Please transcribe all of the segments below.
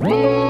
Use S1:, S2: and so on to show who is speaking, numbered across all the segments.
S1: Whoa!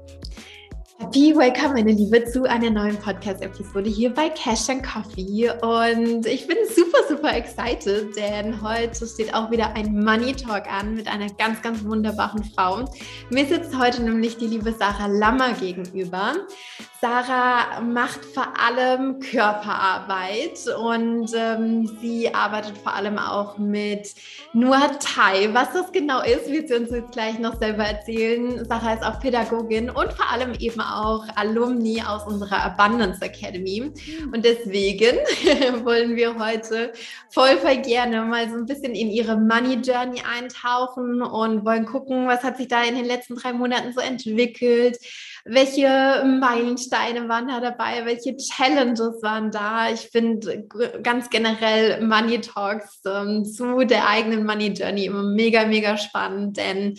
S1: Happy Welcome, meine Liebe, zu einer neuen Podcast-Episode hier bei Cash and Coffee. Und ich bin super, super excited, denn heute steht auch wieder ein Money Talk an mit einer ganz, ganz wunderbaren Frau. Mir sitzt heute nämlich die liebe Sarah Lammer gegenüber. Sarah macht vor allem Körperarbeit und ähm, sie arbeitet vor allem auch mit Nuat Thai. Was das genau ist, wird sie uns jetzt gleich noch selber erzählen. Sarah ist auch Pädagogin und vor allem eben auch Alumni aus unserer Abundance Academy. Und deswegen wollen wir heute voll, voll gerne mal so ein bisschen in ihre Money Journey eintauchen und wollen gucken, was hat sich da in den letzten drei Monaten so entwickelt welche Meilensteine waren da dabei, welche Challenges waren da. Ich finde ganz generell Money Talks ähm, zu der eigenen Money Journey immer mega, mega spannend, denn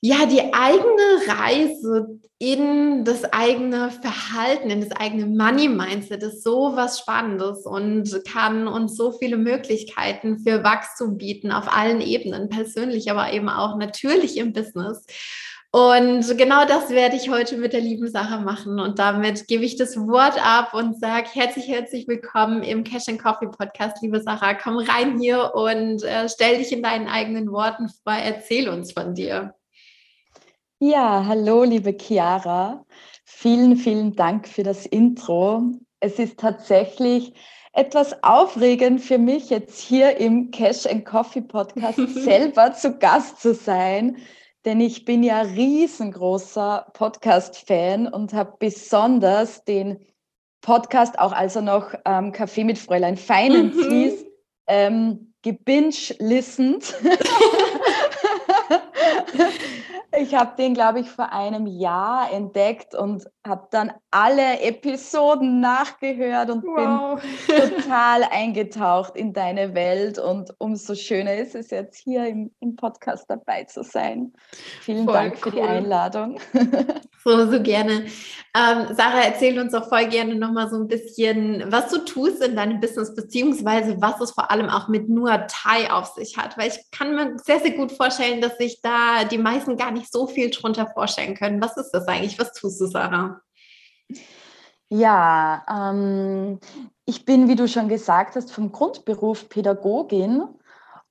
S1: ja, die eigene Reise in das eigene Verhalten, in das eigene Money-Mindset ist so was Spannendes und kann uns so viele Möglichkeiten für Wachstum bieten auf allen Ebenen, persönlich, aber eben auch natürlich im Business. Und genau das werde ich heute mit der lieben Sache machen. Und damit gebe ich das Wort ab und sage herzlich, herzlich willkommen im Cash and Coffee Podcast, liebe Sarah. Komm rein hier und äh, stell dich in deinen eigenen Worten vor. Erzähl uns von dir.
S2: Ja, hallo, liebe Chiara. Vielen, vielen Dank für das Intro. Es ist tatsächlich etwas aufregend für mich, jetzt hier im Cash and Coffee Podcast selber zu Gast zu sein denn ich bin ja riesengroßer Podcast-Fan und habe besonders den Podcast auch als er noch ähm, Kaffee mit Fräulein Finance mhm. hieß, ähm, gebinge-listend. Ich habe den, glaube ich, vor einem Jahr entdeckt und habe dann alle Episoden nachgehört und wow. bin total eingetaucht in deine Welt. Und umso schöner ist es jetzt hier im, im Podcast dabei zu sein. Vielen voll Dank cool. für die Einladung.
S1: So, so gerne. Ähm, Sarah, erzähl uns auch voll gerne nochmal so ein bisschen, was du tust in deinem Business, beziehungsweise was es vor allem auch mit nur Thai auf sich hat. Weil ich kann mir sehr, sehr gut vorstellen, dass sich da die meisten gar nicht so viel drunter vorstellen können. Was ist das eigentlich? Was tust du, Sarah?
S2: Ja, ähm, ich bin, wie du schon gesagt hast, vom Grundberuf Pädagogin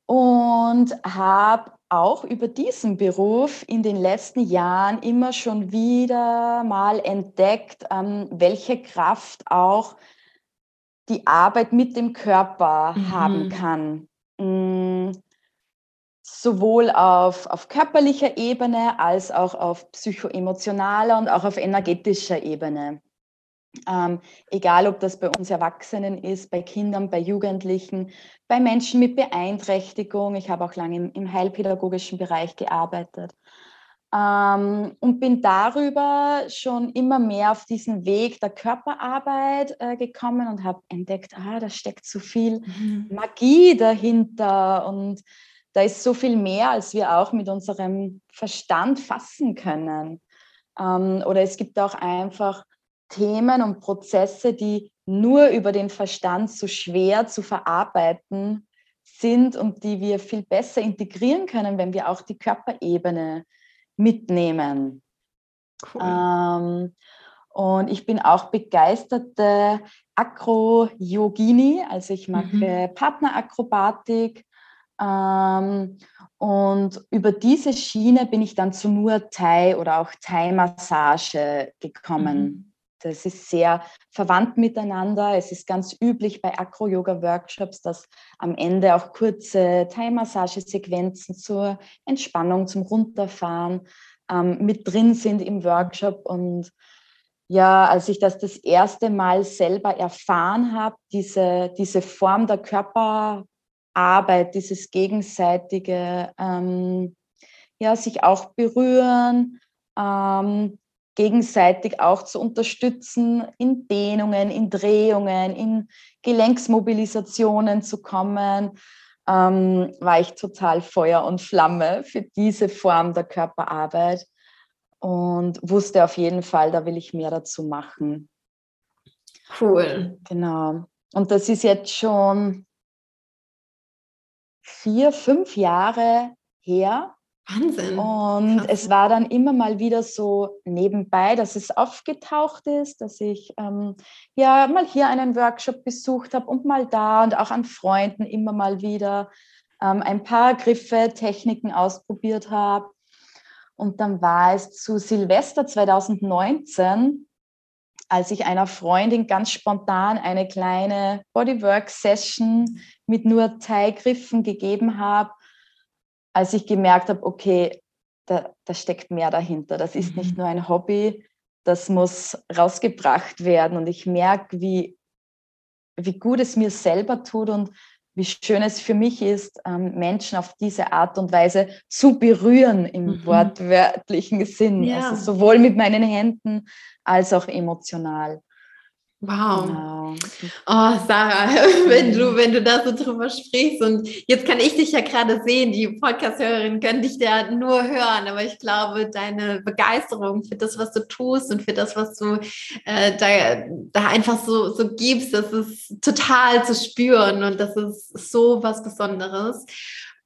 S2: und habe auch über diesen Beruf in den letzten Jahren immer schon wieder mal entdeckt, ähm, welche Kraft auch die Arbeit mit dem Körper mhm. haben kann. Mm, sowohl auf, auf körperlicher Ebene als auch auf psychoemotionaler und auch auf energetischer Ebene. Ähm, egal, ob das bei uns Erwachsenen ist, bei Kindern, bei Jugendlichen, bei Menschen mit Beeinträchtigung. Ich habe auch lange im, im heilpädagogischen Bereich gearbeitet. Ähm, und bin darüber schon immer mehr auf diesen Weg der Körperarbeit äh, gekommen und habe entdeckt, ah, da steckt so viel mhm. Magie dahinter und da ist so viel mehr, als wir auch mit unserem Verstand fassen können. Ähm, oder es gibt auch einfach Themen und Prozesse, die nur über den Verstand so schwer zu verarbeiten sind und die wir viel besser integrieren können, wenn wir auch die Körperebene mitnehmen. Cool. Ähm, und ich bin auch begeisterte Akro-Yogini, also ich mache mhm. Partnerakrobatik. Ähm, und über diese Schiene bin ich dann zu Nur Thai oder auch Thai-Massage gekommen. Mhm. Das ist sehr verwandt miteinander. Es ist ganz üblich bei Acro-Yoga-Workshops, dass am Ende auch kurze Thai-Massagesequenzen zur Entspannung, zum Runterfahren ähm, mit drin sind im Workshop. Und ja, als ich das das erste Mal selber erfahren habe, diese, diese Form der Körperarbeit, dieses gegenseitige ähm, ja, sich auch berühren, ähm, gegenseitig auch zu unterstützen, in Dehnungen, in Drehungen, in Gelenksmobilisationen zu kommen, ähm, war ich total Feuer und Flamme für diese Form der Körperarbeit und wusste auf jeden Fall, da will ich mehr dazu machen.
S1: Cool.
S2: Genau. Und das ist jetzt schon vier, fünf Jahre her.
S1: Wahnsinn.
S2: Und Krass. es war dann immer mal wieder so nebenbei, dass es aufgetaucht ist, dass ich ähm, ja mal hier einen Workshop besucht habe und mal da und auch an Freunden immer mal wieder ähm, ein paar Griffe, Techniken ausprobiert habe. Und dann war es zu Silvester 2019, als ich einer Freundin ganz spontan eine kleine Bodywork-Session mit nur Thai-Griffen gegeben habe, als ich gemerkt habe, okay, da, da steckt mehr dahinter. Das ist nicht mhm. nur ein Hobby, das muss rausgebracht werden. Und ich merke, wie, wie gut es mir selber tut und wie schön es für mich ist, ähm, Menschen auf diese Art und Weise zu berühren im mhm. wortwörtlichen Sinn. Ja. Also sowohl mit meinen Händen als auch emotional.
S1: Wow. Genau. Oh, Sarah, wenn du, wenn du da so drüber sprichst und jetzt kann ich dich ja gerade sehen, die Podcast-Hörerinnen können dich ja nur hören, aber ich glaube, deine Begeisterung für das, was du tust und für das, was du äh, da, da einfach so, so gibst, das ist total zu spüren und das ist so was Besonderes.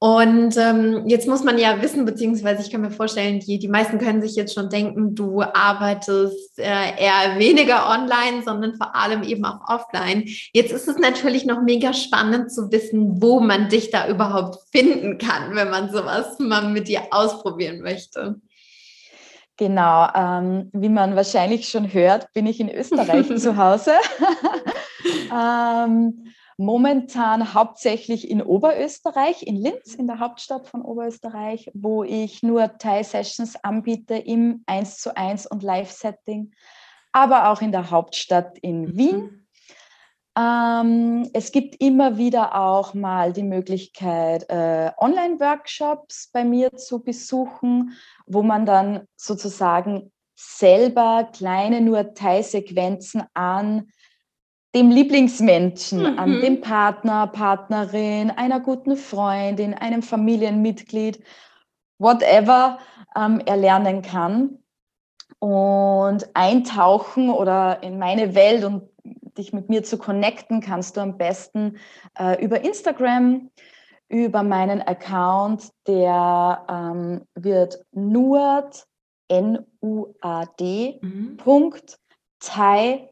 S1: Und ähm, jetzt muss man ja wissen, beziehungsweise ich kann mir vorstellen, die, die meisten können sich jetzt schon denken, du arbeitest äh, eher weniger online, sondern vor allem eben auch offline. Jetzt ist es natürlich noch mega spannend zu wissen, wo man dich da überhaupt finden kann, wenn man sowas mal mit dir ausprobieren möchte.
S2: Genau, ähm, wie man wahrscheinlich schon hört, bin ich in Österreich zu Hause. ähm, momentan hauptsächlich in Oberösterreich, in Linz, in der Hauptstadt von Oberösterreich, wo ich nur Thai-Sessions anbiete im 1 zu 1 und Live-Setting, aber auch in der Hauptstadt in mhm. Wien. Ähm, es gibt immer wieder auch mal die Möglichkeit, äh, Online-Workshops bei mir zu besuchen, wo man dann sozusagen selber kleine nur Teilsequenzen an dem Lieblingsmenschen, mhm. an dem Partner, Partnerin, einer guten Freundin, einem Familienmitglied, whatever, ähm, erlernen kann und eintauchen oder in meine Welt und dich mit mir zu connecten, kannst du am besten äh, über Instagram, über meinen Account, der ähm, wird nuad, N-U-A-D, mhm. Punkt, Thai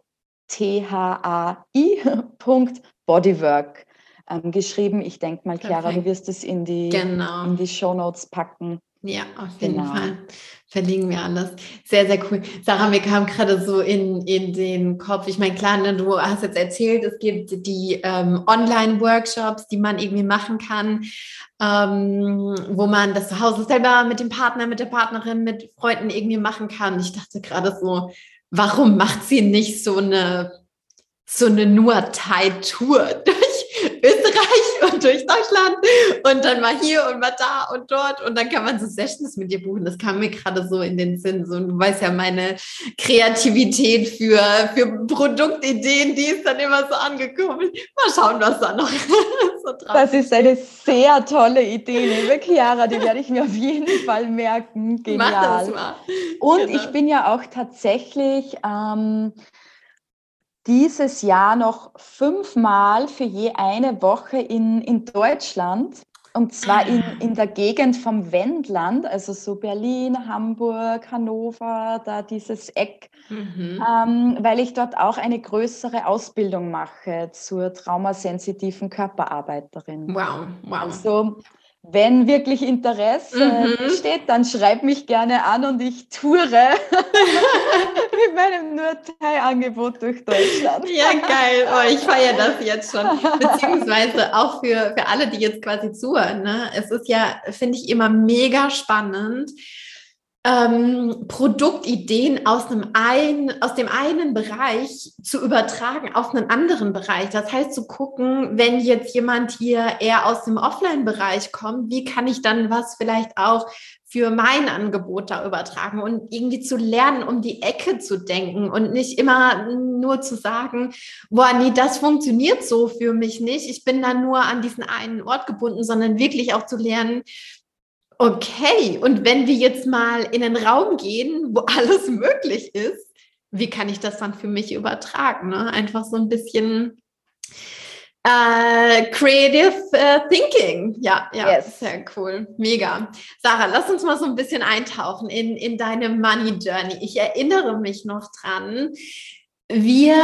S2: thai.bodywork ähm, geschrieben. Ich denke mal, Chiara, du wirst es in die, genau. in die Show Notes packen.
S1: Ja, auf jeden genau. Fall. Verlinken wir alles. Sehr, sehr cool. Sarah, mir kam gerade so in, in den Kopf. Ich meine, klar, ne, du hast jetzt erzählt, es gibt die ähm, Online-Workshops, die man irgendwie machen kann, ähm, wo man das zu Hause selber mit dem Partner, mit der Partnerin, mit Freunden irgendwie machen kann. Ich dachte gerade so, warum macht sie nicht so eine, so eine nur Thai-Tour durch Österreich und durch Deutschland und dann mal hier und mal da und dort und dann kann man so Sessions mit dir buchen. Das kam mir gerade so in den Sinn. So, du weißt ja, meine Kreativität für, für Produktideen, die ist dann immer so angekommen. Mal schauen, was da noch
S2: so drauf Das ist eine sehr tolle Idee, liebe Chiara. Die werde ich mir auf jeden Fall merken. Genial. Mach das mal. Und genau. ich bin ja auch tatsächlich ähm, dieses Jahr noch fünfmal für je eine Woche in, in Deutschland. Und zwar in, ah. in der Gegend vom Wendland, also so Berlin, Hamburg, Hannover, da dieses Eck, mhm. ähm, weil ich dort auch eine größere Ausbildung mache zur traumasensitiven Körperarbeiterin.
S1: Wow, wow.
S2: Also wenn wirklich Interesse mhm. besteht, dann schreib mich gerne an und ich toure mit meinem Nur-Thai-Angebot durch Deutschland.
S1: Ja, geil. Oh, ich feiere das jetzt schon. Beziehungsweise auch für, für alle, die jetzt quasi zuhören. Ne? Es ist ja, finde ich, immer mega spannend, ähm, Produktideen aus, einem ein, aus dem einen Bereich zu übertragen auf einen anderen Bereich. Das heißt, zu gucken, wenn jetzt jemand hier eher aus dem Offline-Bereich kommt, wie kann ich dann was vielleicht auch für mein Angebot da übertragen und irgendwie zu lernen, um die Ecke zu denken und nicht immer nur zu sagen, boah, nee, das funktioniert so für mich nicht. Ich bin da nur an diesen einen Ort gebunden, sondern wirklich auch zu lernen, okay, und wenn wir jetzt mal in einen Raum gehen, wo alles möglich ist, wie kann ich das dann für mich übertragen? Ne? Einfach so ein bisschen äh, creative uh, Thinking. Ja, ja, yes. sehr cool. Mega. Sarah, lass uns mal so ein bisschen eintauchen in, in deine Money Journey. Ich erinnere mich noch dran, wir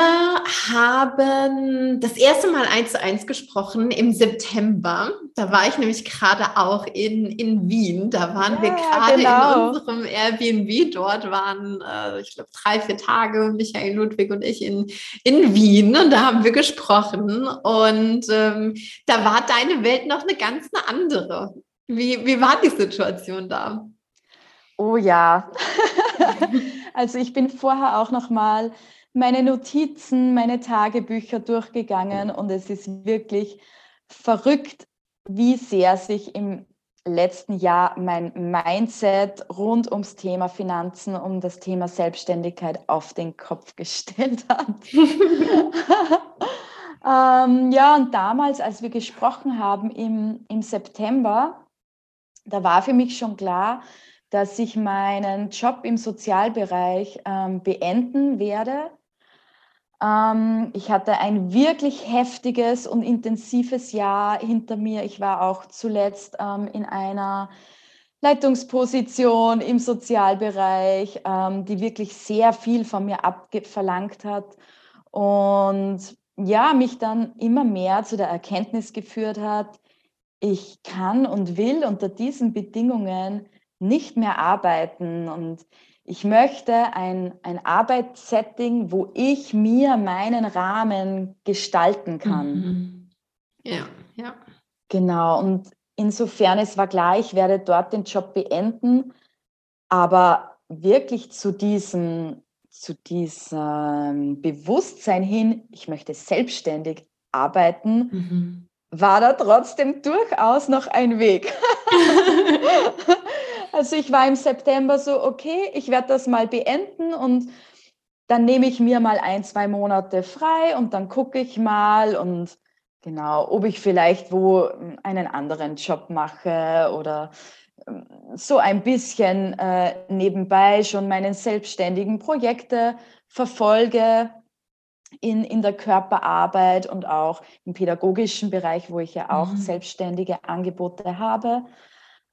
S1: haben das erste Mal eins zu eins gesprochen im September. Da war ich nämlich gerade auch in, in Wien. Da waren ja, wir gerade genau. in unserem Airbnb. Dort waren, äh, ich glaube, drei, vier Tage Michael Ludwig und ich in, in Wien. Und da haben wir gesprochen. Und ähm, da war deine Welt noch eine ganz eine andere. Wie, wie war die Situation da?
S2: Oh ja. also ich bin vorher auch noch mal meine Notizen, meine Tagebücher durchgegangen und es ist wirklich verrückt, wie sehr sich im letzten Jahr mein Mindset rund ums Thema Finanzen, um das Thema Selbstständigkeit auf den Kopf gestellt hat. ähm, ja, und damals, als wir gesprochen haben im, im September, da war für mich schon klar, dass ich meinen Job im Sozialbereich ähm, beenden werde ich hatte ein wirklich heftiges und intensives Jahr hinter mir. Ich war auch zuletzt ähm, in einer Leitungsposition im Sozialbereich, ähm, die wirklich sehr viel von mir abverlangt hat und ja, mich dann immer mehr zu der Erkenntnis geführt hat, ich kann und will unter diesen Bedingungen nicht mehr arbeiten und ich möchte ein, ein Arbeitssetting, wo ich mir meinen Rahmen gestalten kann. Mhm.
S1: Ja, ja.
S2: Genau, und insofern es war klar, ich werde dort den Job beenden, aber wirklich zu diesem, zu diesem Bewusstsein hin, ich möchte selbstständig arbeiten, mhm. war da trotzdem durchaus noch ein Weg. Also ich war im September so, okay, ich werde das mal beenden und dann nehme ich mir mal ein, zwei Monate frei und dann gucke ich mal und genau, ob ich vielleicht wo hm, einen anderen Job mache oder hm, so ein bisschen äh, nebenbei schon meine selbstständigen Projekte verfolge in, in der Körperarbeit und auch im pädagogischen Bereich, wo ich ja auch mhm. selbstständige Angebote habe.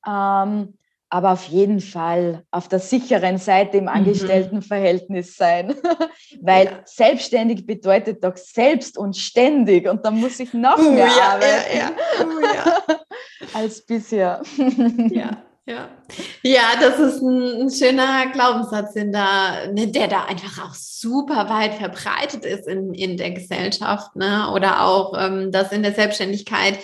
S2: Ähm, aber auf jeden Fall auf der sicheren Seite im mhm. Angestelltenverhältnis sein. Weil ja. selbstständig bedeutet doch selbst und ständig und da muss ich noch uh, mehr ja, arbeiten ja, uh, als bisher.
S1: ja. Ja. ja, das ist ein, ein, schöner Glaubenssatz, in der, ne, der da einfach auch super weit verbreitet ist in, in der Gesellschaft. Ne? Oder auch, ähm, dass in der Selbstständigkeit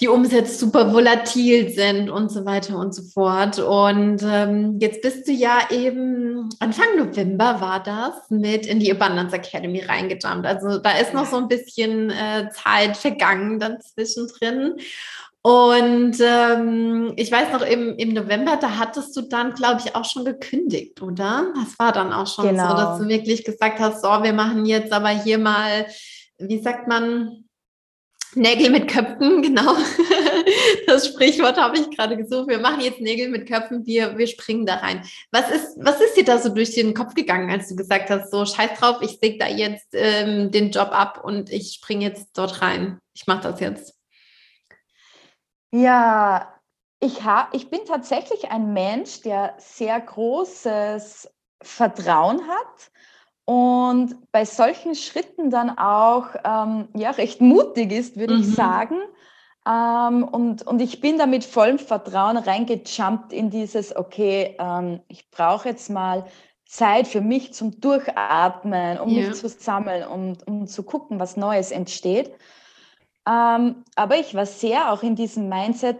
S1: die Umsätze super volatil sind und so weiter und so fort. Und ähm, jetzt bist du ja eben Anfang November war das mit in die Abundance Academy reingejumpt. Also da ist noch so ein bisschen äh, Zeit vergangen dann zwischendrin. Und ähm, ich weiß noch, im, im November, da hattest du dann, glaube ich, auch schon gekündigt, oder? Das war dann auch schon genau. so, dass du wirklich gesagt hast, so, wir machen jetzt aber hier mal, wie sagt man, Nägel mit Köpfen, genau. Das Sprichwort habe ich gerade gesucht. Wir machen jetzt Nägel mit Köpfen, wir, wir springen da rein. Was ist, was ist dir da so durch den Kopf gegangen, als du gesagt hast, so scheiß drauf, ich säge da jetzt ähm, den Job ab und ich springe jetzt dort rein. Ich mache das jetzt.
S2: Ja, ich, hab, ich bin tatsächlich ein Mensch, der sehr großes Vertrauen hat und bei solchen Schritten dann auch ähm, ja, recht mutig ist, würde mhm. ich sagen. Ähm, und, und ich bin da mit vollem Vertrauen reingejumpt in dieses, okay, ähm, ich brauche jetzt mal Zeit für mich zum Durchatmen, um yeah. mich zu sammeln, um, um zu gucken, was Neues entsteht. Ähm, aber ich war sehr auch in diesem Mindset,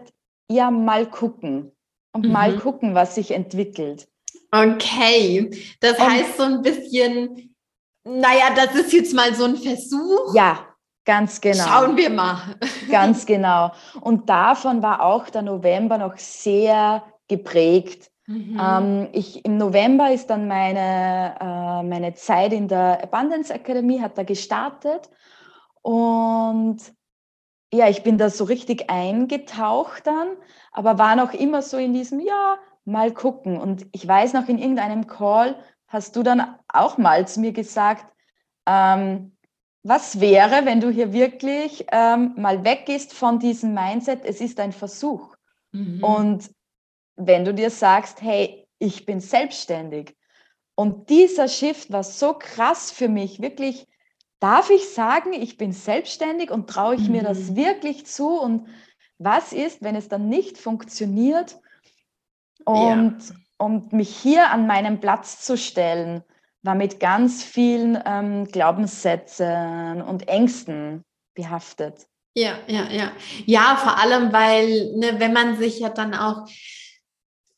S2: ja, mal gucken und mhm. mal gucken, was sich entwickelt.
S1: Okay, das und, heißt so ein bisschen, naja, das ist jetzt mal so ein Versuch.
S2: Ja, ganz genau.
S1: Schauen wir mal.
S2: Ganz genau. Und davon war auch der November noch sehr geprägt. Mhm. Ähm, ich, Im November ist dann meine, äh, meine Zeit in der Abundance Academy, hat da gestartet. Und ja, ich bin da so richtig eingetaucht dann, aber war noch immer so in diesem, ja, mal gucken. Und ich weiß noch, in irgendeinem Call hast du dann auch mal zu mir gesagt, ähm, was wäre, wenn du hier wirklich ähm, mal weggehst von diesem Mindset, es ist ein Versuch. Mhm. Und wenn du dir sagst, hey, ich bin selbstständig. Und dieser Shift war so krass für mich, wirklich, darf ich sagen, ich bin selbstständig und traue ich mhm. mir das mhm. wirklich zu? Und was ist, wenn es dann nicht funktioniert? Und, ja. und mich hier an meinen Platz zu stellen war mit ganz vielen ähm, Glaubenssätzen und Ängsten behaftet.
S1: Ja, ja, ja. Ja, vor allem, weil, ne, wenn man sich ja dann auch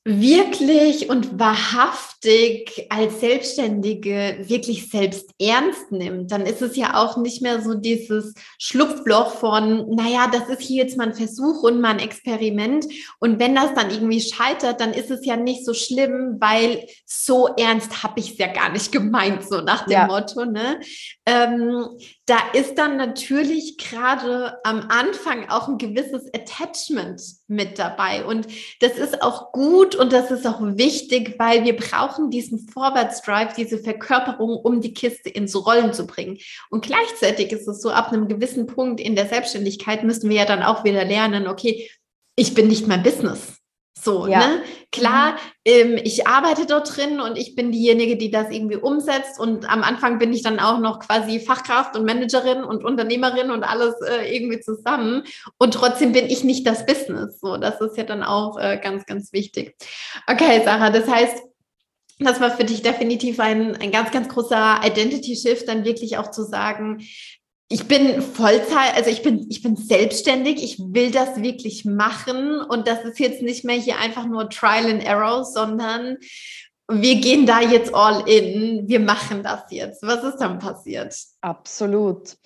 S1: wirklich und wahrhaftig als Selbstständige wirklich selbst ernst nimmt, dann ist es ja auch nicht mehr so dieses Schlupfloch von, naja, das ist hier jetzt mal ein Versuch und mal ein Experiment. Und wenn das dann irgendwie scheitert, dann ist es ja nicht so schlimm, weil so ernst habe ich es ja gar nicht gemeint, so nach dem ja. Motto. Ne? Ähm, da ist dann natürlich gerade am Anfang auch ein gewisses Attachment mit dabei. Und das ist auch gut und das ist auch wichtig, weil wir brauchen diesen Vorwärtsdrive, diese Verkörperung, um die Kiste ins Rollen zu bringen. Und gleichzeitig ist es so, ab einem gewissen Punkt in der Selbstständigkeit müssen wir ja dann auch wieder lernen, okay, ich bin nicht mein Business. So, ja. ne? Klar, mhm. ähm, ich arbeite dort drin und ich bin diejenige, die das irgendwie umsetzt. Und am Anfang bin ich dann auch noch quasi Fachkraft und Managerin und Unternehmerin und alles äh, irgendwie zusammen. Und trotzdem bin ich nicht das Business. So, das ist ja dann auch äh, ganz, ganz wichtig. Okay, Sarah, das heißt, das war für dich definitiv ein, ein ganz, ganz großer Identity-Shift, dann wirklich auch zu sagen, ich bin Vollzeit, also ich bin, ich bin selbstständig, ich will das wirklich machen und das ist jetzt nicht mehr hier einfach nur Trial and Error, sondern wir gehen da jetzt all in, wir machen das jetzt. Was ist dann passiert?
S2: Absolut.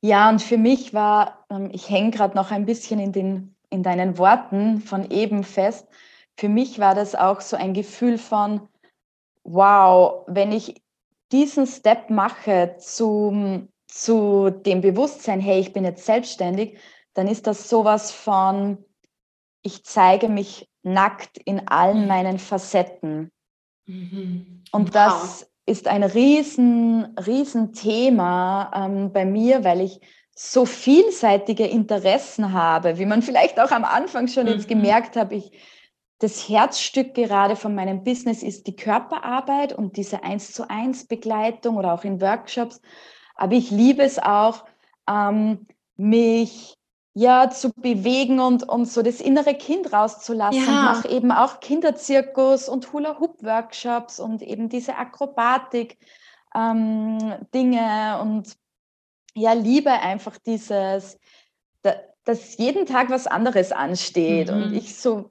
S2: Ja, und für mich war, ähm, ich hänge gerade noch ein bisschen in, den, in deinen Worten von eben fest, für mich war das auch so ein Gefühl von, wow, wenn ich diesen Step mache zum zu dem Bewusstsein, hey, ich bin jetzt selbstständig, dann ist das sowas von, ich zeige mich nackt in allen mhm. meinen Facetten. Mhm. Und wow. das ist ein riesen, riesen Thema ähm, bei mir, weil ich so vielseitige Interessen habe, wie man vielleicht auch am Anfang schon mhm. jetzt gemerkt hat, ich, das Herzstück gerade von meinem Business ist die Körperarbeit und diese eins zu eins Begleitung oder auch in Workshops. Aber ich liebe es auch, ähm, mich ja zu bewegen und, und so das innere Kind rauszulassen. Ja. Mache eben auch Kinderzirkus und Hula-Hoop-Workshops und eben diese Akrobatik ähm, und ja, liebe einfach dieses, da, dass jeden Tag was anderes ansteht mhm. und ich so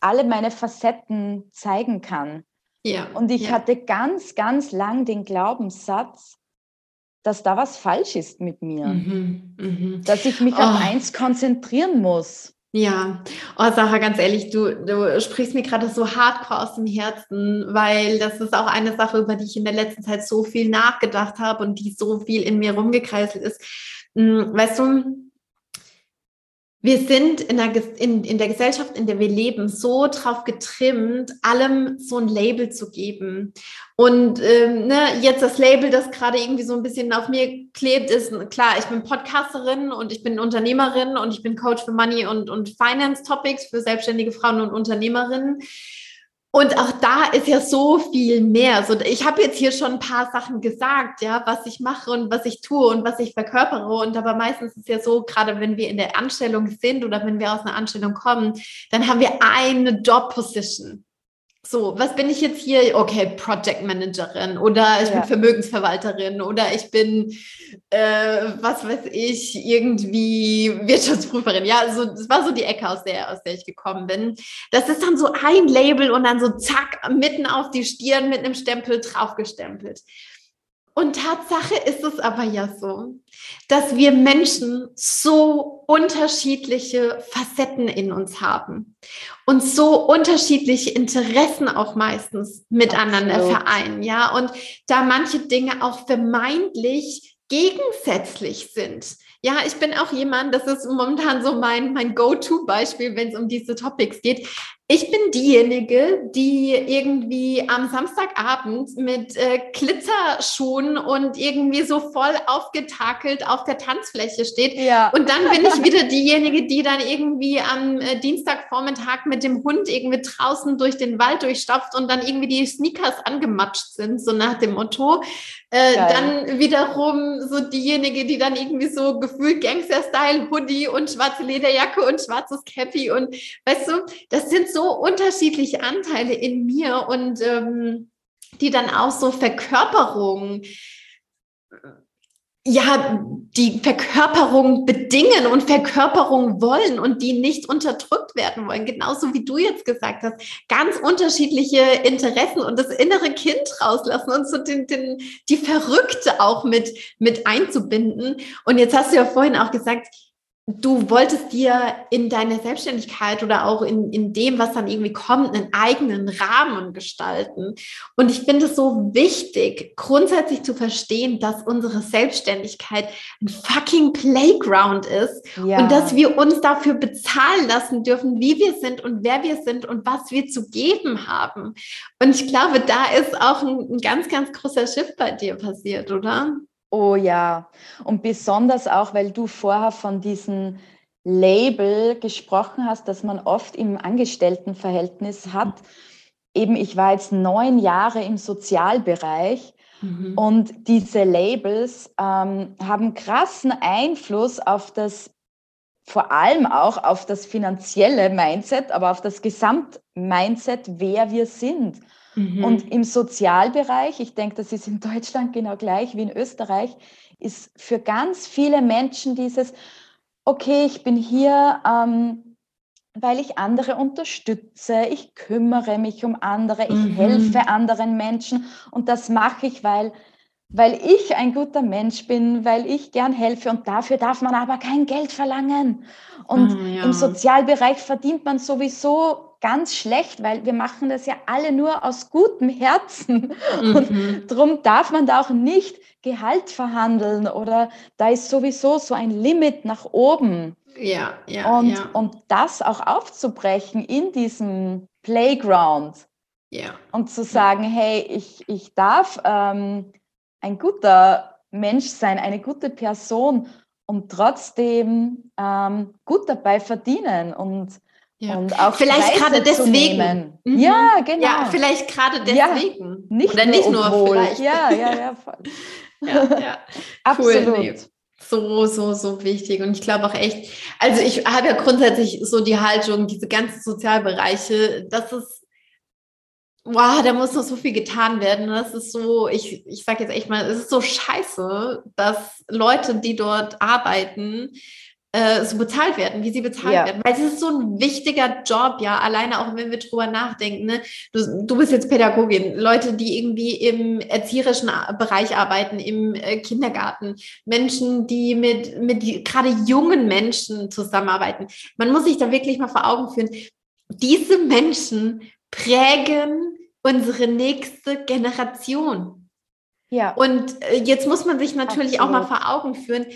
S2: alle meine Facetten zeigen kann. Ja, und ich ja. hatte ganz, ganz lang den Glaubenssatz, dass da was falsch ist mit mir. Mhm, mh. Dass ich mich oh. auf eins konzentrieren muss.
S1: Ja, oh Sarah, ganz ehrlich, du, du sprichst mir gerade so hardcore aus dem Herzen, weil das ist auch eine Sache, über die ich in der letzten Zeit so viel nachgedacht habe und die so viel in mir rumgekreiselt ist. Hm, weißt du, wir sind in der, in, in der Gesellschaft, in der wir leben, so drauf getrimmt, allem so ein Label zu geben. Und ähm, ne, jetzt das Label, das gerade irgendwie so ein bisschen auf mir klebt, ist klar, ich bin Podcasterin und ich bin Unternehmerin und ich bin Coach für Money und, und Finance Topics für selbstständige Frauen und Unternehmerinnen. Und auch da ist ja so viel mehr. So, ich habe jetzt hier schon ein paar Sachen gesagt, ja, was ich mache und was ich tue und was ich verkörpere. Und aber meistens ist ja so, gerade wenn wir in der Anstellung sind oder wenn wir aus einer Anstellung kommen, dann haben wir eine Job-Position. So, was bin ich jetzt hier? Okay, Project Managerin oder ich ja. bin Vermögensverwalterin oder ich bin, äh, was weiß ich, irgendwie Wirtschaftsprüferin. Ja, also das war so die Ecke, aus der, aus der ich gekommen bin. Das ist dann so ein Label und dann so zack, mitten auf die Stirn mit einem Stempel draufgestempelt. Und Tatsache ist es aber ja so, dass wir Menschen so unterschiedliche Facetten in uns haben und so unterschiedliche Interessen auch meistens miteinander Absolut. vereinen, ja. Und da manche Dinge auch vermeintlich gegensätzlich sind. Ja, ich bin auch jemand, das ist momentan so mein, mein Go-To-Beispiel, wenn es um diese Topics geht. Ich bin diejenige, die irgendwie am Samstagabend mit äh, Glitterschuhen und irgendwie so voll aufgetakelt auf der Tanzfläche steht. Ja. Und dann bin ich wieder diejenige, die dann irgendwie am äh, Dienstagvormittag mit dem Hund irgendwie draußen durch den Wald durchstapft und dann irgendwie die Sneakers angematscht sind, so nach dem Motto. Äh, dann wiederum so diejenige, die dann irgendwie so gefühlt Gangster-Style, Hoodie und schwarze Lederjacke und schwarzes Cappy und weißt du, das sind so so unterschiedliche Anteile in mir und ähm, die dann auch so Verkörperung, ja, die Verkörperung bedingen und Verkörperung wollen und die nicht unterdrückt werden wollen. Genauso wie du jetzt gesagt hast, ganz unterschiedliche Interessen und das innere Kind rauslassen und so den, den, die Verrückte auch mit, mit einzubinden. Und jetzt hast du ja vorhin auch gesagt, du wolltest dir in deiner Selbstständigkeit oder auch in, in dem, was dann irgendwie kommt, einen eigenen Rahmen gestalten. Und ich finde es so wichtig, grundsätzlich zu verstehen, dass unsere Selbstständigkeit ein fucking Playground ist ja. und dass wir uns dafür bezahlen lassen dürfen, wie wir sind und wer wir sind und was wir zu geben haben. Und ich glaube, da ist auch ein, ein ganz, ganz großer Schiff bei dir passiert, oder?
S2: Oh ja, und besonders auch, weil du vorher von diesem Label gesprochen hast, das man oft im Angestelltenverhältnis hat. Eben, ich war jetzt neun Jahre im Sozialbereich mhm. und diese Labels ähm, haben krassen Einfluss auf das, vor allem auch auf das finanzielle Mindset, aber auf das Gesamtmindset, wer wir sind. Mhm. Und im Sozialbereich, ich denke, das ist in Deutschland genau gleich wie in Österreich, ist für ganz viele Menschen dieses, okay, ich bin hier, ähm, weil ich andere unterstütze, ich kümmere mich um andere, ich mhm. helfe anderen Menschen und das mache ich, weil, weil ich ein guter Mensch bin, weil ich gern helfe und dafür darf man aber kein Geld verlangen. Und ah, ja. im Sozialbereich verdient man sowieso ganz schlecht, weil wir machen das ja alle nur aus gutem Herzen. Mhm. Und darum darf man da auch nicht Gehalt verhandeln oder da ist sowieso so ein Limit nach oben.
S1: Ja, ja.
S2: Und,
S1: ja.
S2: und das auch aufzubrechen in diesem Playground.
S1: Ja.
S2: Und zu sagen, hey, ich, ich darf ähm, ein guter Mensch sein, eine gute Person und trotzdem ähm, gut dabei verdienen und
S1: ja. Und auch vielleicht gerade deswegen.
S2: Mhm. Ja, genau.
S1: Ja, vielleicht gerade deswegen.
S2: Ja, nicht Oder nur nicht nur obwohl. vielleicht.
S1: Ja, ja, ja, voll. ja, ja. Absolut. Cool. So, so, so wichtig. Und ich glaube auch echt, also ich habe ja grundsätzlich so die Haltung, diese ganzen Sozialbereiche, das ist, wow, da muss noch so viel getan werden. Das ist so, ich, ich sage jetzt echt mal, es ist so scheiße, dass Leute, die dort arbeiten, äh, so bezahlt werden, wie sie bezahlt ja. werden. Weil es ist so ein wichtiger Job, ja, alleine auch wenn wir drüber nachdenken. Ne? Du, du bist jetzt Pädagogin, Leute, die irgendwie im erzieherischen Bereich arbeiten, im äh, Kindergarten, Menschen, die mit, mit gerade jungen Menschen zusammenarbeiten. Man muss sich da wirklich mal vor Augen führen, diese Menschen prägen unsere nächste Generation. Ja. Und äh, jetzt muss man sich natürlich Absolut. auch mal vor Augen führen,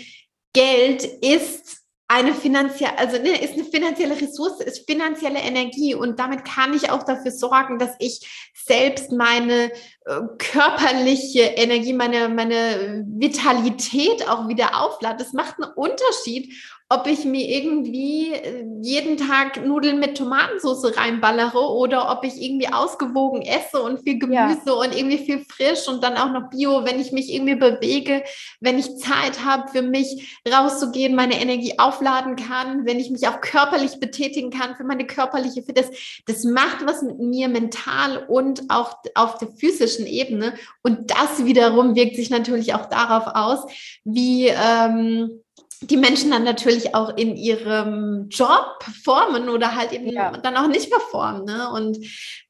S1: Geld ist eine finanzielle, also ne, ist eine finanzielle Ressource, ist finanzielle Energie und damit kann ich auch dafür sorgen, dass ich selbst meine äh, körperliche Energie, meine, meine Vitalität auch wieder auflade. Das macht einen Unterschied, ob ich mir irgendwie äh, jeden Tag Nudeln mit Tomatensauce reinballere oder ob ich irgendwie ausgewogen esse und viel Gemüse ja. und irgendwie viel frisch und dann auch noch Bio, wenn ich mich irgendwie bewege, wenn ich Zeit habe für mich rauszugehen, meine Energie aufladen kann, wenn ich mich auch körperlich betätigen kann für meine körperliche Fitness. Das macht was mit mir mental und auch auf der physischen Ebene und das wiederum wirkt sich natürlich auch darauf aus, wie ähm, die Menschen dann natürlich auch in ihrem Job performen oder halt eben ja. dann auch nicht performen. Ne? Und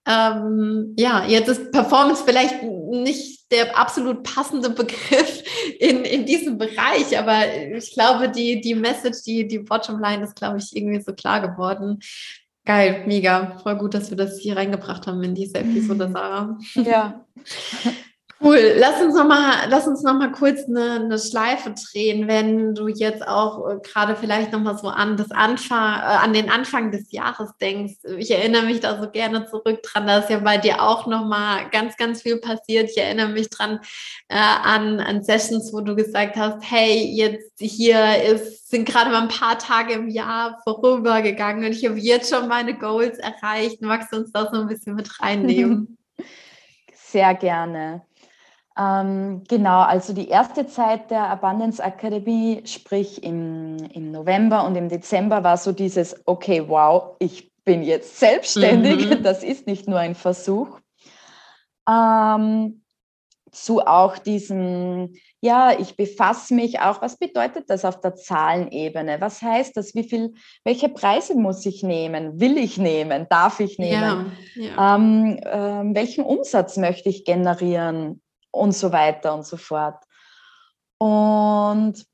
S1: ähm, ja, jetzt ist Performance vielleicht nicht der absolut passende Begriff in, in diesem Bereich, aber ich glaube, die, die Message, die, die Bottomline ist, glaube ich, irgendwie so klar geworden. Geil, mega. Voll gut, dass wir das hier reingebracht haben in diese Episode, Sarah.
S2: Ja.
S1: Cool. Lass uns noch mal, lass uns noch mal kurz eine, eine Schleife drehen, wenn du jetzt auch äh, gerade vielleicht noch mal so an das Anfang, äh, an den Anfang des Jahres denkst. Ich erinnere mich da so gerne zurück dran. Da ist ja bei dir auch noch mal ganz, ganz viel passiert. Ich erinnere mich dran äh, an, an Sessions, wo du gesagt hast, hey, jetzt hier ist, sind gerade mal ein paar Tage im Jahr vorübergegangen und ich habe jetzt schon meine Goals erreicht. Magst du uns das so ein bisschen mit reinnehmen?
S2: Sehr gerne. Ähm, genau, also die erste Zeit der Abundance Academy, sprich im, im November und im Dezember, war so dieses, okay, wow, ich bin jetzt selbstständig, mhm. das ist nicht nur ein Versuch. Ähm, zu auch diesem, ja, ich befasse mich auch, was bedeutet das auf der Zahlenebene? Was heißt das? Wie viel, welche Preise muss ich nehmen? Will ich nehmen? Darf ich nehmen? Ja, ja. Ähm, äh, welchen Umsatz möchte ich generieren? Und so weiter und so fort. Und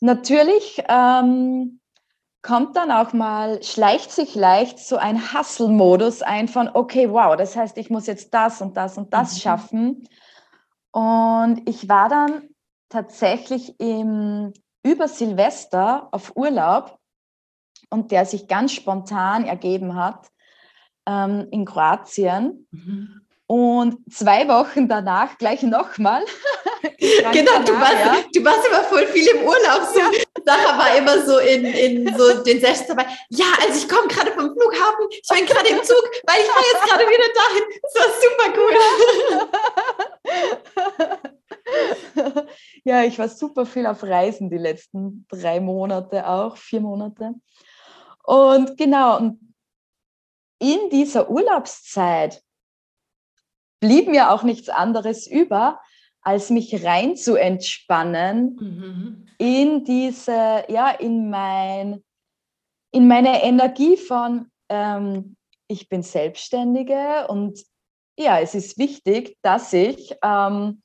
S2: natürlich ähm, kommt dann auch mal, schleicht sich leicht so ein Hustle-Modus ein von, okay, wow, das heißt, ich muss jetzt das und das und das mhm. schaffen. Und ich war dann tatsächlich im, über Silvester auf Urlaub und der sich ganz spontan ergeben hat ähm, in Kroatien. Mhm. Und zwei Wochen danach gleich nochmal.
S1: genau, du warst, ja. du warst immer voll viel im Urlaub. So. Ja. Sarah war immer so in, in so den Sessions dabei. Ja, also ich komme gerade vom Flughafen, ich bin gerade im Zug, weil ich fahre jetzt gerade wieder
S2: dahin. Das war super cool. ja, ich war super viel auf Reisen die letzten drei Monate auch, vier Monate. Und genau, in dieser Urlaubszeit blieb mir auch nichts anderes über, als mich rein zu entspannen mhm. in diese, ja, in mein, in meine Energie von, ähm, ich bin Selbstständige und ja, es ist wichtig, dass ich ähm,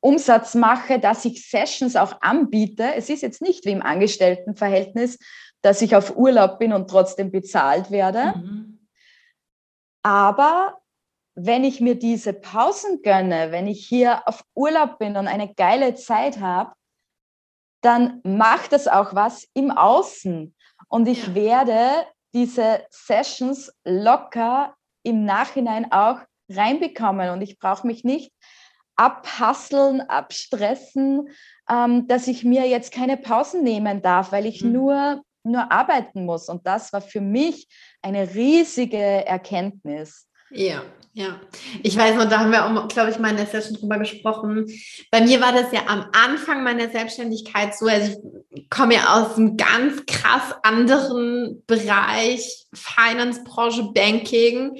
S2: Umsatz mache, dass ich Sessions auch anbiete. Es ist jetzt nicht wie im Angestelltenverhältnis, dass ich auf Urlaub bin und trotzdem bezahlt werde. Mhm. Aber wenn ich mir diese Pausen gönne, wenn ich hier auf Urlaub bin und eine geile Zeit habe, dann macht das auch was im Außen. Und ich werde diese Sessions locker im Nachhinein auch reinbekommen. Und ich brauche mich nicht abhasseln, abstressen, ähm, dass ich mir jetzt keine Pausen nehmen darf, weil ich mhm. nur, nur arbeiten muss. Und das war für mich eine riesige Erkenntnis.
S1: Ja, ja. Ich weiß noch, da haben wir auch, glaube ich, mal in der Session drüber gesprochen. Bei mir war das ja am Anfang meiner Selbstständigkeit so, also ich komme ja aus einem ganz krass anderen Bereich, Finance-Branche, Banking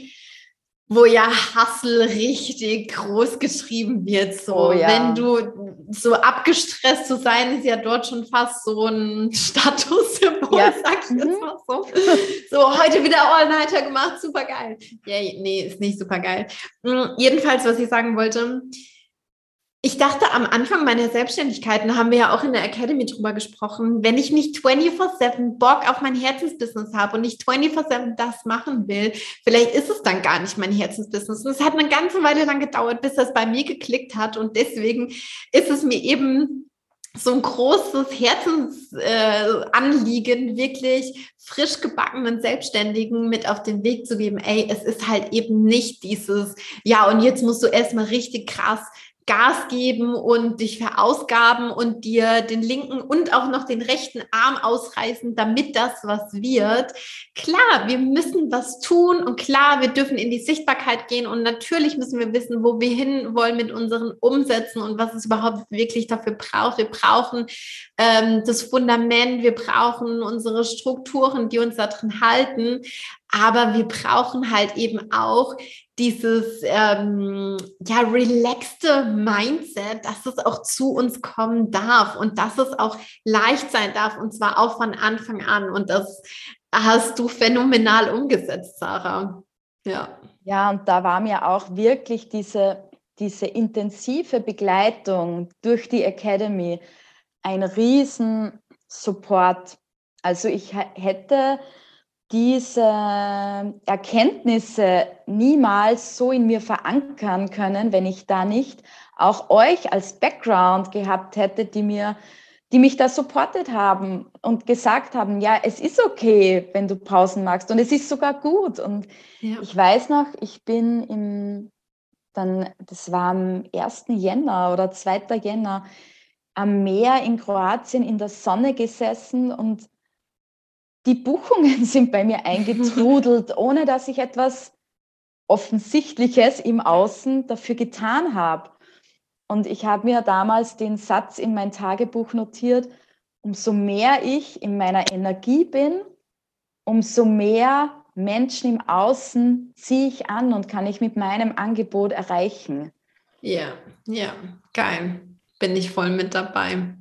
S1: wo ja Hustle richtig groß geschrieben wird. So, oh, ja. wenn du so abgestresst zu sein, ist ja dort schon fast so ein Statussymbol, ja. sag ich jetzt mhm. mal so. So, heute wieder All-Nighter gemacht, super geil. Ja, nee, ist nicht super geil. Hm, jedenfalls, was ich sagen wollte, ich dachte am Anfang meiner Selbstständigkeit, da haben wir ja auch in der Academy drüber gesprochen, wenn ich nicht 24-7 Bock auf mein Herzensbusiness habe und nicht 24-7 das machen will, vielleicht ist es dann gar nicht mein Herzensbusiness. Und es hat eine ganze Weile dann gedauert, bis das bei mir geklickt hat. Und deswegen ist es mir eben so ein großes Herzensanliegen, äh, wirklich frisch gebackenen Selbstständigen mit auf den Weg zu geben, ey, es ist halt eben nicht dieses, ja, und jetzt musst du erstmal richtig krass Gas geben und dich verausgaben und dir den linken und auch noch den rechten Arm ausreißen, damit das was wird. Klar, wir müssen was tun und klar, wir dürfen in die Sichtbarkeit gehen und natürlich müssen wir wissen, wo wir hin wollen mit unseren Umsätzen und was es überhaupt wirklich dafür braucht. Wir brauchen ähm, das Fundament, wir brauchen unsere Strukturen, die uns da drin halten. Aber wir brauchen halt eben auch dieses ähm, ja relaxte Mindset, dass es auch zu uns kommen darf und dass es auch leicht sein darf und zwar auch von Anfang an und das hast du phänomenal umgesetzt, Sarah.
S2: Ja. Ja, und da war mir auch wirklich diese, diese intensive Begleitung durch die Academy ein riesen Support. Also ich hätte diese Erkenntnisse niemals so in mir verankern können, wenn ich da nicht auch euch als Background gehabt hätte, die mir die mich da supportet haben und gesagt haben, ja, es ist okay, wenn du Pausen magst und es ist sogar gut. Und ja. ich weiß noch, ich bin im, dann, das war am 1. Jänner oder 2. Jänner, am Meer in Kroatien in der Sonne gesessen und die Buchungen sind bei mir eingetrudelt, ohne dass ich etwas Offensichtliches im Außen dafür getan habe. Und ich habe mir damals den Satz in mein Tagebuch notiert, umso mehr ich in meiner Energie bin, umso mehr Menschen im Außen ziehe ich an und kann ich mit meinem Angebot erreichen.
S1: Ja, ja, geil. Bin ich voll mit dabei.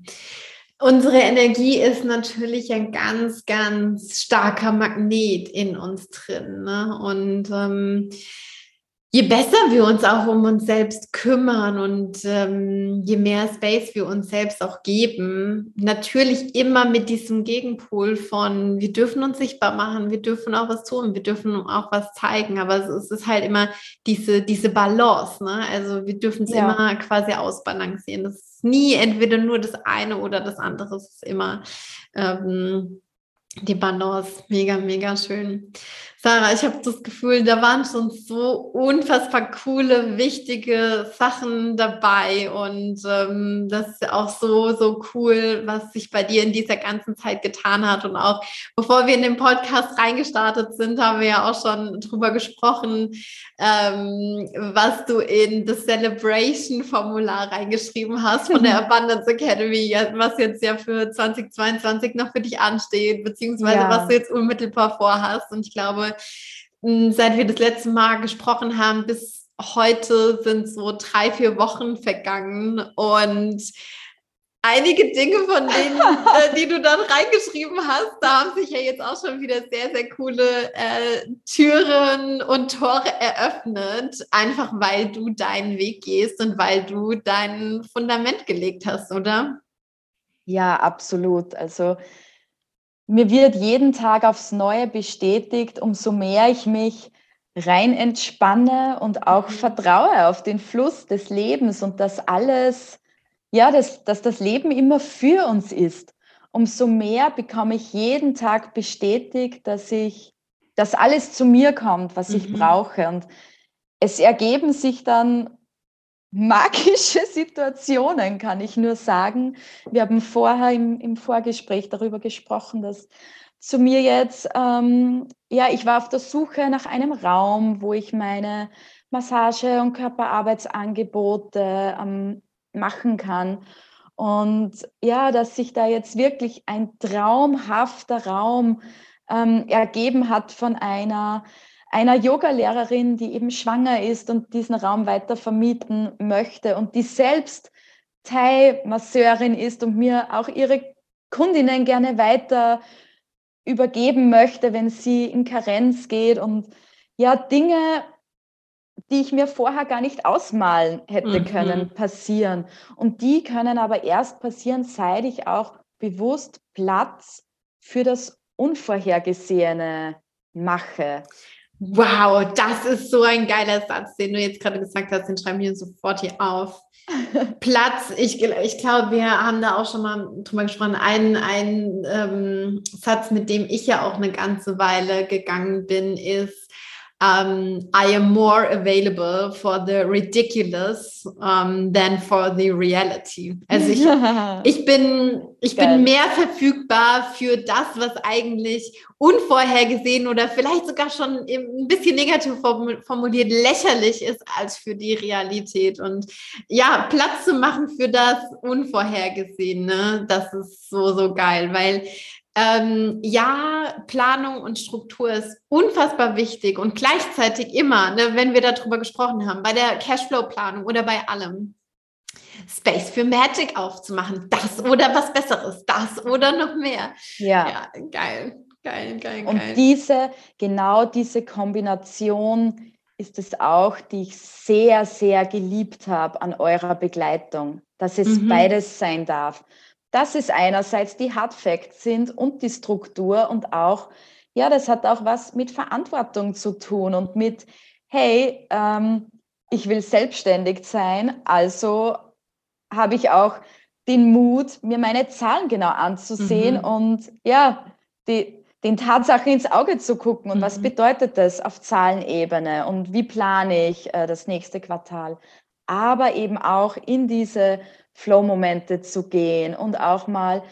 S1: Unsere Energie ist natürlich ein ganz, ganz starker Magnet in uns drin. Ne? Und ähm, je besser wir uns auch um uns selbst kümmern und ähm, je mehr Space wir uns selbst auch geben, natürlich immer mit diesem Gegenpol von, wir dürfen uns sichtbar machen, wir dürfen auch was tun, wir dürfen auch was zeigen, aber es ist halt immer diese, diese Balance, ne? also wir dürfen es ja. immer quasi ausbalancieren. Das nie entweder nur das eine oder das andere, es ist immer ähm, die Balance, mega, mega schön. Sarah, ich habe das Gefühl, da waren schon so unfassbar coole, wichtige Sachen dabei und ähm, das ist auch so, so cool, was sich bei dir in dieser ganzen Zeit getan hat. Und auch bevor wir in den Podcast reingestartet sind, haben wir ja auch schon drüber gesprochen, ähm, was du in das Celebration-Formular reingeschrieben hast von der Abundance Academy, was jetzt ja für 2022 noch für dich ansteht, beziehungsweise ja. was du jetzt unmittelbar vorhast. Und ich glaube, seit wir das letzte Mal gesprochen haben, bis heute sind so drei, vier Wochen vergangen und einige Dinge von denen, äh, die du dann reingeschrieben hast, da haben sich ja jetzt auch schon wieder sehr, sehr coole äh, Türen und Tore eröffnet, einfach weil du deinen Weg gehst und weil du dein Fundament gelegt hast, oder?
S2: Ja, absolut. Also mir wird jeden Tag aufs Neue bestätigt, umso mehr ich mich rein entspanne und auch mhm. vertraue auf den Fluss des Lebens und dass alles, ja, dass, dass das Leben immer für uns ist. Umso mehr bekomme ich jeden Tag bestätigt, dass ich, dass alles zu mir kommt, was mhm. ich brauche. Und es ergeben sich dann magische Situationen, kann ich nur sagen. Wir haben vorher im, im Vorgespräch darüber gesprochen, dass zu mir jetzt, ähm, ja, ich war auf der Suche nach einem Raum, wo ich meine Massage- und Körperarbeitsangebote ähm, machen kann. Und ja, dass sich da jetzt wirklich ein traumhafter Raum ähm, ergeben hat von einer einer Yogalehrerin, die eben schwanger ist und diesen Raum weiter vermieten möchte und die selbst Thai-Masseurin ist und mir auch ihre Kundinnen gerne weiter übergeben möchte, wenn sie in Karenz geht und ja, Dinge, die ich mir vorher gar nicht ausmalen hätte mhm. können, passieren. Und die können aber erst passieren, seit ich auch bewusst Platz für das Unvorhergesehene mache.
S1: Wow, das ist so ein geiler Satz, den du jetzt gerade gesagt hast, den schreiben wir sofort hier auf. Platz, ich, ich glaube, wir haben da auch schon mal drüber gesprochen. Ein, ein ähm, Satz, mit dem ich ja auch eine ganze Weile gegangen bin, ist, um, I am more available for the ridiculous um, than for the reality. Also ich, ich bin, ich bin mehr verfügbar für das, was eigentlich unvorhergesehen oder vielleicht sogar schon ein bisschen negativ formuliert lächerlich ist als für die Realität. Und ja, Platz zu machen für das Unvorhergesehene, das ist so, so geil, weil ähm, ja, Planung und Struktur ist unfassbar wichtig und gleichzeitig immer, ne, wenn wir darüber gesprochen haben, bei der Cashflow-Planung oder bei allem, Space für Magic aufzumachen, das oder was Besseres, das oder noch mehr.
S2: Ja,
S1: ja geil, geil, geil,
S2: Und
S1: geil.
S2: diese, genau diese Kombination ist es auch, die ich sehr, sehr geliebt habe an eurer Begleitung, dass es
S1: Mhm.
S2: beides sein darf. Dass es einerseits die Hard Facts sind und die Struktur und auch, ja, das hat auch was mit Verantwortung zu tun und mit, hey, ähm, ich will selbstständig sein, also habe ich auch den Mut, mir meine Zahlen genau anzusehen
S1: Mhm.
S2: und ja, die, den Tatsachen ins Auge zu gucken und was
S1: Mhm.
S2: bedeutet das auf Zahlenebene und wie plane ich äh, das nächste Quartal. Aber eben auch in diese Flow-Momente zu gehen und auch mal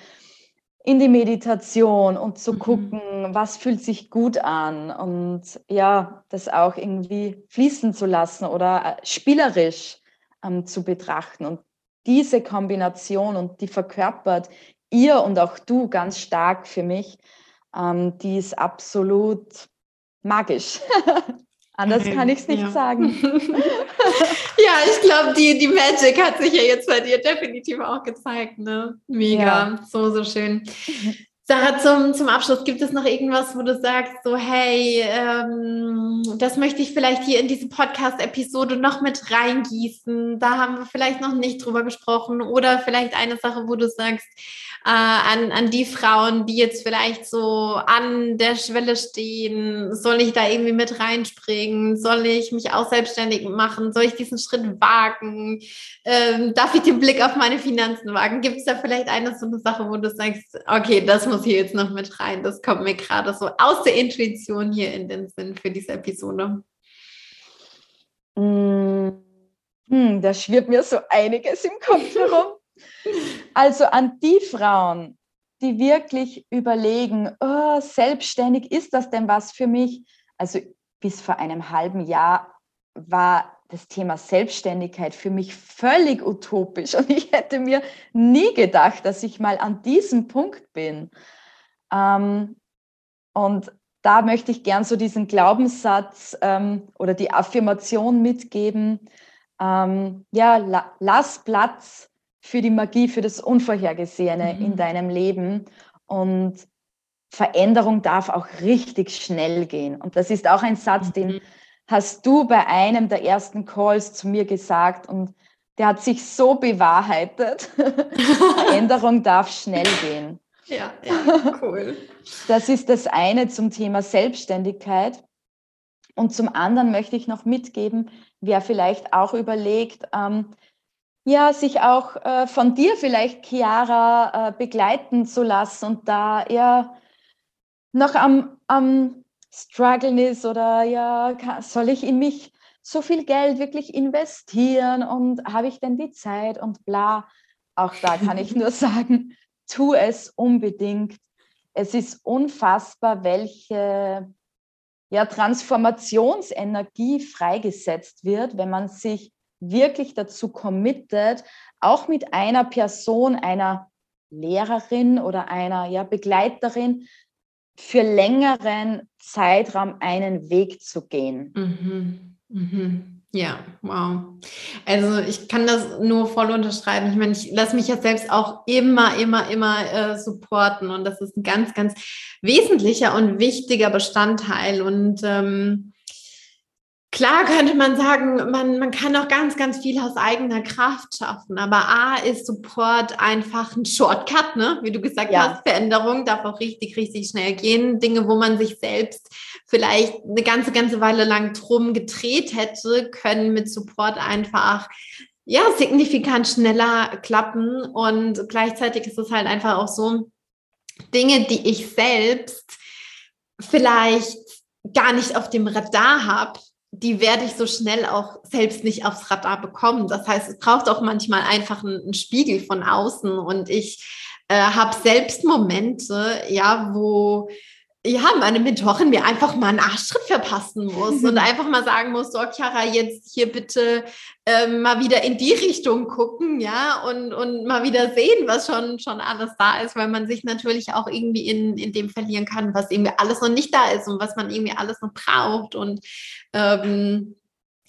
S2: in die Meditation und zu
S1: Mhm.
S2: gucken, was fühlt sich gut an und ja, das auch irgendwie fließen zu lassen oder äh, spielerisch ähm, zu betrachten. Und diese Kombination und die verkörpert ihr und auch du ganz stark für mich, ähm, die ist absolut magisch. Anders kann ich es nicht
S1: ja.
S2: sagen.
S1: ja, ich glaube, die, die Magic hat sich ja jetzt bei dir definitiv auch gezeigt. Ne? Mega,
S2: Ja.
S1: so, so schön. Sarah, zum, zum Abschluss, gibt es noch irgendwas, wo du sagst, so, hey, ähm, das möchte ich vielleicht hier in diese Podcast-Episode noch mit reingießen. Da haben wir vielleicht noch nicht drüber gesprochen. Oder vielleicht eine Sache, wo du sagst, äh, an, an die Frauen, die jetzt vielleicht so an der Schwelle stehen, soll ich da irgendwie mit reinspringen? Soll ich mich auch selbstständig machen? Soll ich diesen Schritt wagen? Ähm, darf ich den Blick auf meine Finanzen wagen? Gibt es da vielleicht eine so eine Sache, wo du sagst, okay, das muss hier jetzt noch mit rein? Das kommt mir gerade so aus der Intuition hier in den Sinn für diese Episode.
S2: Mm, Hm, da schwirrt mir so einiges im Kopf herum. Also an die Frauen, die wirklich überlegen, oh, selbstständig, ist das denn was für mich? Also bis vor einem halben Jahr war das Thema Selbstständigkeit für mich völlig utopisch und ich hätte mir nie gedacht, dass ich mal an diesem Punkt bin. Ähm, und da möchte ich gern so diesen Glaubenssatz ähm, oder die Affirmation mitgeben. Ähm, ja, la lass Platz für die Magie, für das Unvorhergesehene
S1: Mhm.
S2: in deinem Leben. Und Veränderung darf auch richtig schnell gehen. Und das ist auch ein Satz, den
S1: Mhm.
S2: hast du bei einem der ersten Calls zu mir gesagt und der hat sich so bewahrheitet. Veränderung darf schnell gehen.
S1: Ja, ja, cool.
S2: Das ist das eine zum Thema Selbstständigkeit. Und zum anderen möchte ich noch mitgeben, wer vielleicht auch überlegt, ähm, ja, sich auch äh, von dir vielleicht, Chiara, äh, begleiten zu lassen und da ja noch am, am Struggeln ist oder ja, ka- soll ich in mich so viel Geld wirklich investieren und habe ich denn die Zeit und bla. Auch da kann ich nur sagen, tu es unbedingt. Es ist unfassbar, welche ja, Transformationsenergie freigesetzt wird, wenn man sich wirklich dazu committet, auch mit einer Person, einer Lehrerin oder einer ja, Begleiterin für längeren Zeitraum einen Weg zu gehen.
S1: Mhm. Mhm. Ja, wow. Also ich kann das nur voll unterschreiben. Ich meine, ich lasse mich ja selbst auch immer, immer, immer äh, supporten und das ist ein ganz, ganz wesentlicher und wichtiger Bestandteil. Und ähm, klar könnte man sagen, man, man kann auch ganz, ganz viel aus eigener Kraft schaffen, aber A ist Support einfach ein Shortcut, ne? Wie du gesagt
S2: Ja.
S1: hast, Veränderung darf auch richtig, richtig schnell gehen. Dinge, wo man sich selbst vielleicht eine ganze, ganze Weile lang drum gedreht hätte, können mit Support einfach ja signifikant schneller klappen. Und gleichzeitig ist es halt einfach auch so, Dinge, die ich selbst vielleicht gar nicht auf dem Radar habe, die werde ich so schnell auch selbst nicht aufs Radar bekommen. Das heißt, es braucht auch manchmal einfach einen, einen Spiegel von außen und ich äh, habe selbst Momente, ja, wo ja, meine Mentorin mir einfach mal einen Arschtritt verpassen muss und einfach mal sagen muss, so, Chiara, jetzt hier bitte ähm, mal wieder in die Richtung gucken, ja, und, und mal wieder sehen, was schon, schon alles da ist, weil man sich natürlich auch irgendwie in, in dem verlieren kann, was irgendwie alles noch nicht da ist und was man irgendwie alles noch braucht und ähm,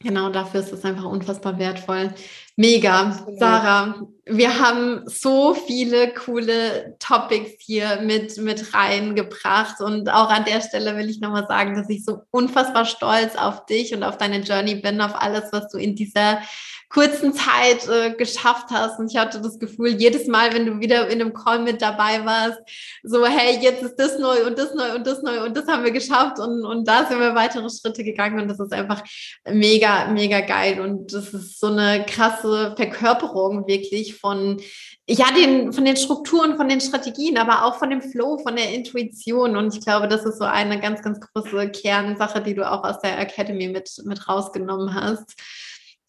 S1: Genau, dafür ist es einfach unfassbar wertvoll. Mega, Sarah. Wir haben so viele coole Topics hier mit, mit reingebracht. Und auch an der Stelle will ich nochmal sagen, dass ich so unfassbar stolz auf dich und auf deine Journey bin, auf alles, was du in dieser kurzen Zeit äh, geschafft hast. Und ich hatte das Gefühl, jedes Mal, wenn du wieder in einem Call mit dabei warst, so, hey, jetzt ist das neu und das neu und das neu und das haben wir geschafft und, und da sind wir weitere Schritte gegangen und das ist einfach mega, mega geil. Und das ist so eine krasse Verkörperung wirklich von ja, den, von den Strukturen, von den Strategien, aber auch von dem Flow, von der Intuition. Und ich glaube, das ist so eine ganz, ganz große Kernsache, die du auch aus der Academy mit, mit rausgenommen hast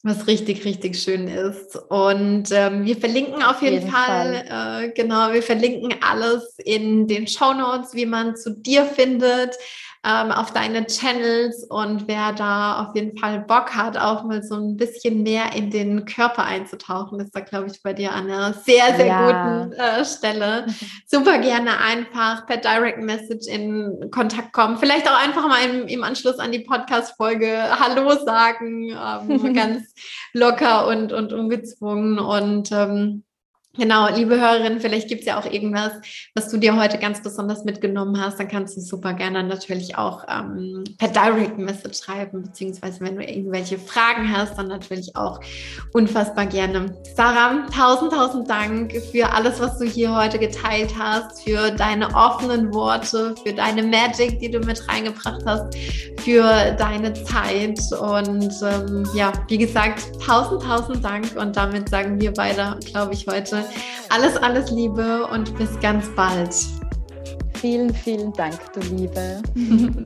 S1: was richtig, richtig schön ist. Und ähm, wir verlinken auf jeden, jeden Fall, Fall. Äh, genau, wir verlinken alles in den Show Notes, wie man zu dir findet, ähm, auf deine Channels und wer da auf jeden Fall Bock hat, auch mal so ein bisschen mehr in den Körper einzutauchen, ist da, glaube ich, bei dir an einer sehr, sehr ja. guten äh, Stelle. Super gerne einfach per Direct Message in Kontakt kommen. Vielleicht auch einfach mal im, im Anschluss an die Podcast-Folge Hallo sagen, ähm, ganz locker und, und ungezwungen und ähm, Genau, liebe Hörerinnen, vielleicht gibt es ja auch irgendwas, was du dir heute ganz besonders mitgenommen hast. Dann kannst du super gerne natürlich auch ähm, per Direct Message schreiben, beziehungsweise wenn du irgendwelche Fragen hast, dann natürlich auch unfassbar gerne. Sarah, tausend, tausend Dank für alles, was du hier heute geteilt hast, für deine offenen Worte, für deine Magic, die du mit reingebracht hast, für deine Zeit. Und ähm, ja, wie gesagt, tausend, tausend Dank. Und damit sagen wir beide, glaube ich, heute alles, alles Liebe und bis ganz bald.
S2: Vielen, vielen Dank, du Liebe.